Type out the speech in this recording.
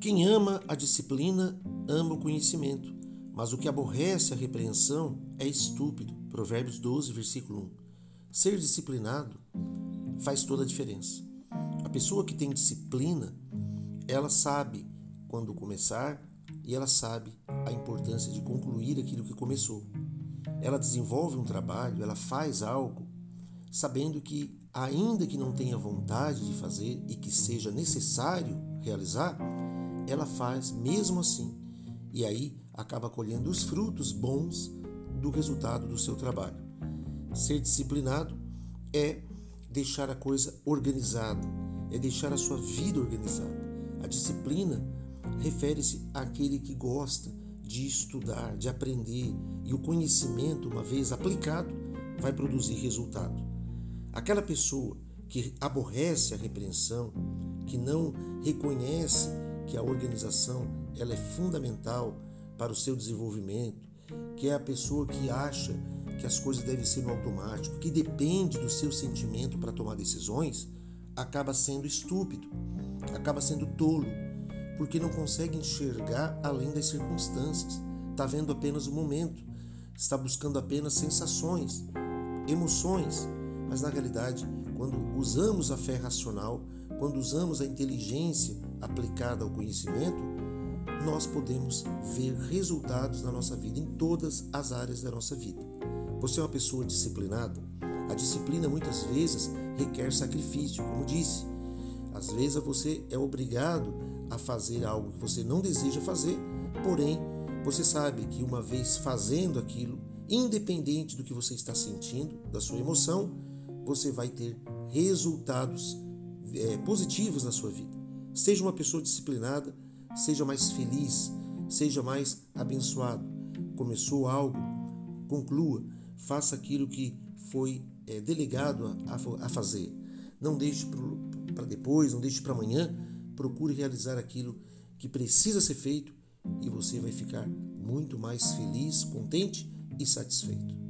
Quem ama a disciplina ama o conhecimento, mas o que aborrece a repreensão é estúpido. Provérbios 12, versículo 1. Ser disciplinado faz toda a diferença. A pessoa que tem disciplina, ela sabe quando começar e ela sabe a importância de concluir aquilo que começou. Ela desenvolve um trabalho, ela faz algo, sabendo que, ainda que não tenha vontade de fazer e que seja necessário realizar, ela faz mesmo assim. E aí acaba colhendo os frutos bons do resultado do seu trabalho. Ser disciplinado é deixar a coisa organizada, é deixar a sua vida organizada. A disciplina refere-se àquele que gosta de estudar, de aprender, e o conhecimento, uma vez aplicado, vai produzir resultado. Aquela pessoa que aborrece a repreensão, que não reconhece que a organização ela é fundamental para o seu desenvolvimento, que é a pessoa que acha que as coisas devem ser no automático, que depende do seu sentimento para tomar decisões, acaba sendo estúpido, acaba sendo tolo, porque não consegue enxergar além das circunstâncias, está vendo apenas o momento, está buscando apenas sensações, emoções, mas na realidade, quando usamos a fé racional, quando usamos a inteligência aplicada ao conhecimento, nós podemos ver resultados na nossa vida, em todas as áreas da nossa vida. Você é uma pessoa disciplinada? A disciplina muitas vezes requer sacrifício, como disse. Às vezes você é obrigado a fazer algo que você não deseja fazer, porém você sabe que uma vez fazendo aquilo, independente do que você está sentindo, da sua emoção, você vai ter resultados é, positivos na sua vida. Seja uma pessoa disciplinada, seja mais feliz, seja mais abençoado. Começou algo, conclua, faça aquilo que foi é, delegado a, a fazer. Não deixe para depois, não deixe para amanhã. Procure realizar aquilo que precisa ser feito e você vai ficar muito mais feliz, contente e satisfeito.